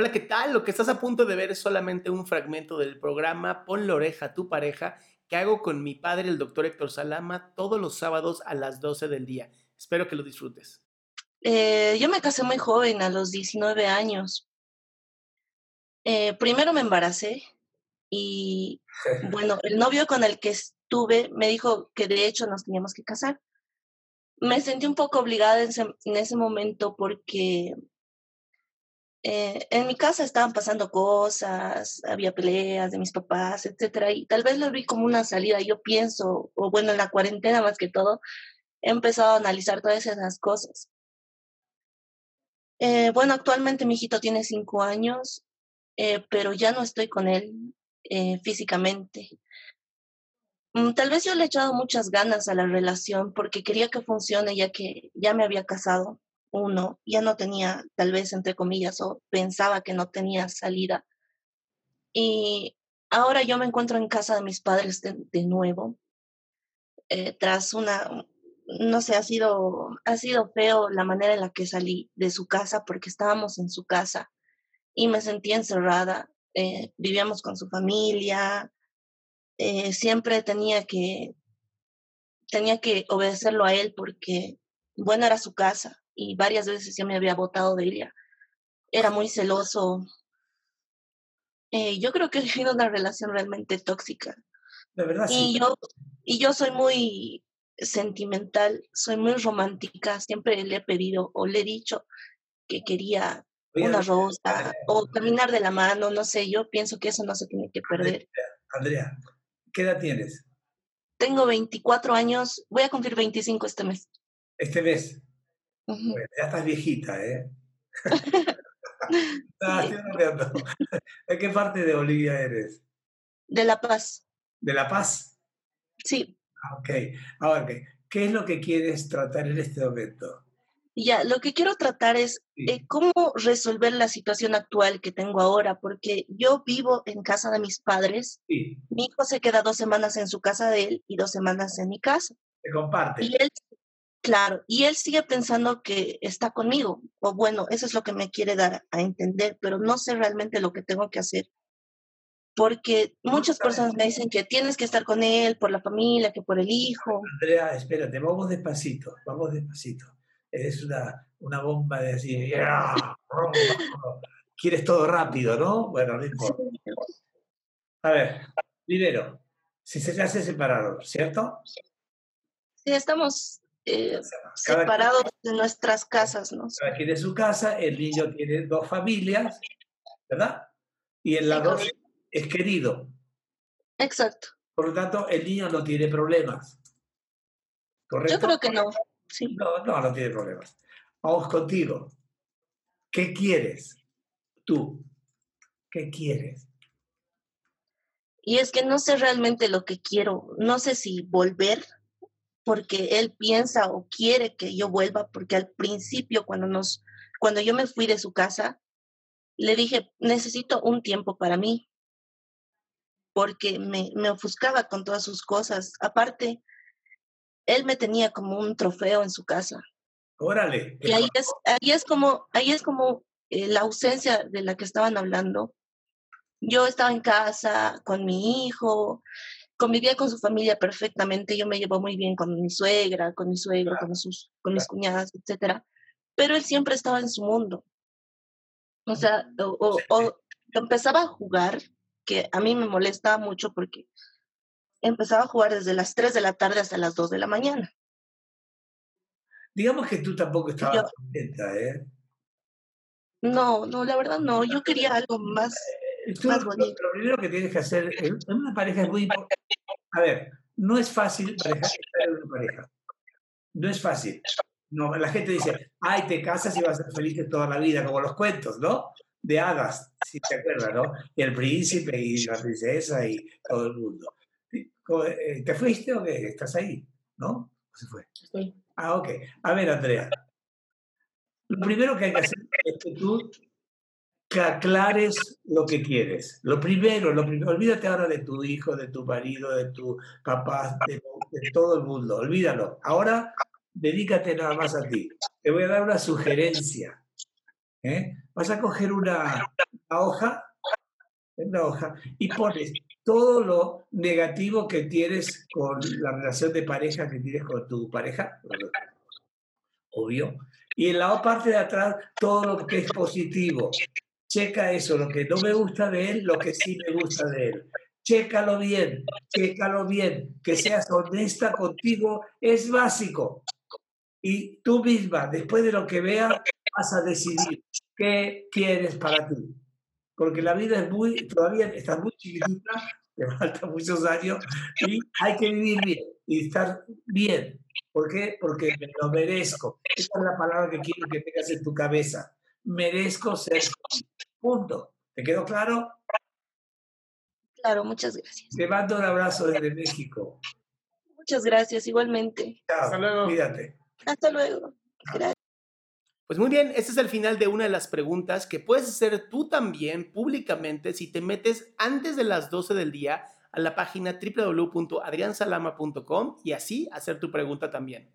Hola, ¿qué tal? Lo que estás a punto de ver es solamente un fragmento del programa Pon la oreja a tu pareja que hago con mi padre, el doctor Héctor Salama, todos los sábados a las 12 del día. Espero que lo disfrutes. Eh, yo me casé muy joven, a los 19 años. Eh, primero me embaracé y bueno, el novio con el que estuve me dijo que de hecho nos teníamos que casar. Me sentí un poco obligada en ese, en ese momento porque eh, en mi casa estaban pasando cosas, había peleas de mis papás, etcétera, y tal vez lo vi como una salida. Yo pienso, o bueno, en la cuarentena más que todo, he empezado a analizar todas esas cosas. Eh, bueno, actualmente mi hijito tiene cinco años, eh, pero ya no estoy con él físicamente. Mm, tal vez yo le he echado muchas ganas a la relación porque quería que funcione ya que ya me había casado uno ya no tenía, tal vez entre comillas, o pensaba que no tenía salida. Y ahora yo me encuentro en casa de mis padres de, nuevo, eh, tras una, no sé, ha sido, ha sido feo la manera en la que salí de su casa porque estábamos en su casa y me sentí encerrada. Eh, vivíamos con su familia, eh, siempre tenía que, tenía que obedecerlo a él porque, bueno, era su casa y varias veces ya me había botado de ella. Era muy celoso. Eh, yo creo que he vivido una relación realmente tóxica. De verdad, y Yo, y yo soy muy sentimental, soy muy romántica, siempre le he pedido o le he dicho que quería una rosa o caminar de la mano, no sé, yo pienso que eso no se tiene que perder. Andrea, ¿qué edad tienes? Tengo 24 años, voy a cumplir 25 este mes. Este mes ya estás viejita, ¿eh? ¿De qué parte de Bolivia eres? De La Paz. ¿De La Paz? Sí. Ah, ok. Ahora, ¿qué es lo que quieres tratar en este momento? Ya, lo que quiero tratar es eh, cómo resolver la situación actual que tengo ahora, porque yo vivo en casa de mis padres. Sí. Mi hijo se queda dos semanas en su casa de él y dos semanas en mi casa. Se comparte. Y él Claro, y él sigue pensando que está conmigo, o bueno, eso es lo que me quiere dar a entender, pero no sé realmente lo que tengo que hacer. Porque muchas personas me dicen que tienes que estar con él por la familia, que por el hijo. Andrea, espérate, vamos despacito, vamos despacito. Es una, una bomba de así, quieres todo rápido, ¿no? Bueno, no importa. A ver, primero, si se hace separado, ¿cierto? Sí, estamos eh, separados de nuestras casas, ¿no? Cada quien su casa, el niño tiene dos familias, ¿verdad? Y en la dos es querido. Exacto. Por lo tanto, el niño no tiene problemas. ¿Correcto? Yo creo que no. No, no, no tiene problemas. Vamos contigo. ¿Qué quieres? Tú. ¿Qué quieres? Y es que no sé realmente lo que quiero. No sé si volver porque él piensa o quiere que yo vuelva, porque al principio cuando nos, cuando yo me fui de su casa, le dije, necesito un tiempo para mí, porque me, me ofuscaba con todas sus cosas. Aparte, él me tenía como un trofeo en su casa. Órale. Y ahí es, ahí es como, ahí es como eh, la ausencia de la que estaban hablando. Yo estaba en casa con mi hijo, convivía con su familia perfectamente, yo me llevo muy bien con mi suegra, con mi suegro, con, sus, con mis cuñadas, etcétera, pero él siempre estaba en su mundo. O sea, o, empezaba a jugar, que a mí me molestaba mucho porque empezaba a jugar desde las 3 de la tarde hasta las 2 de la mañana. Digamos que tú tampoco estabas contenta, ¿eh? No, no, la verdad no. Yo quería algo más lo, primero que tienes que hacer en una pareja es muy importante. A ver, no es fácil pareja, en una pareja. No es fácil. No, la gente dice, ay, te casas y vas a ser feliz toda la vida, como los cuentos, ¿no? De hadas, si te acuerdas, ¿no? Y el príncipe y la princesa y todo el mundo. Eh, ¿Te fuiste o qué? ¿Estás ahí? ¿No? se fue? Sí. Ah, ok. A ver, Andrea. Lo primero que hay que hacer es que tú que aclares lo que quieres. Lo primero, lo primero, olvídate ahora de tu hijo, de tu marido, de tu papá, de, todo el mundo, olvídalo. Ahora dedícate nada más a ti. Te voy a dar una sugerencia. ¿eh? Vas a coger una, la hoja, en la hoja, y pones todo lo negativo que tienes con la relación de pareja que tienes con tu pareja, obvio, y en la parte de atrás todo lo que es positivo. Checa eso, lo que no me gusta de él, lo que sí me gusta de él. Chécalo bien, chécalo bien, que seas honesta contigo es básico. Y tú misma, después de lo que veas, vas a decidir qué quieres para ti. Porque la vida es muy, todavía está muy chiquitita, te faltan muchos años y hay que vivir bien y estar bien. ¿Por qué? Porque me lo merezco. Esa es la palabra que quiero que tengas en tu cabeza. Merezco ser Punto. ¿Te quedó claro? Claro, muchas gracias. Te mando un abrazo desde México. Muchas gracias, igualmente. Chao. Hasta luego. Cuídate. Hasta luego. Gracias. Pues muy bien, este es el final de una de las preguntas que puedes hacer tú también públicamente si te metes antes de las 12 del día a la página www.adriansalama.com y así hacer tu pregunta también.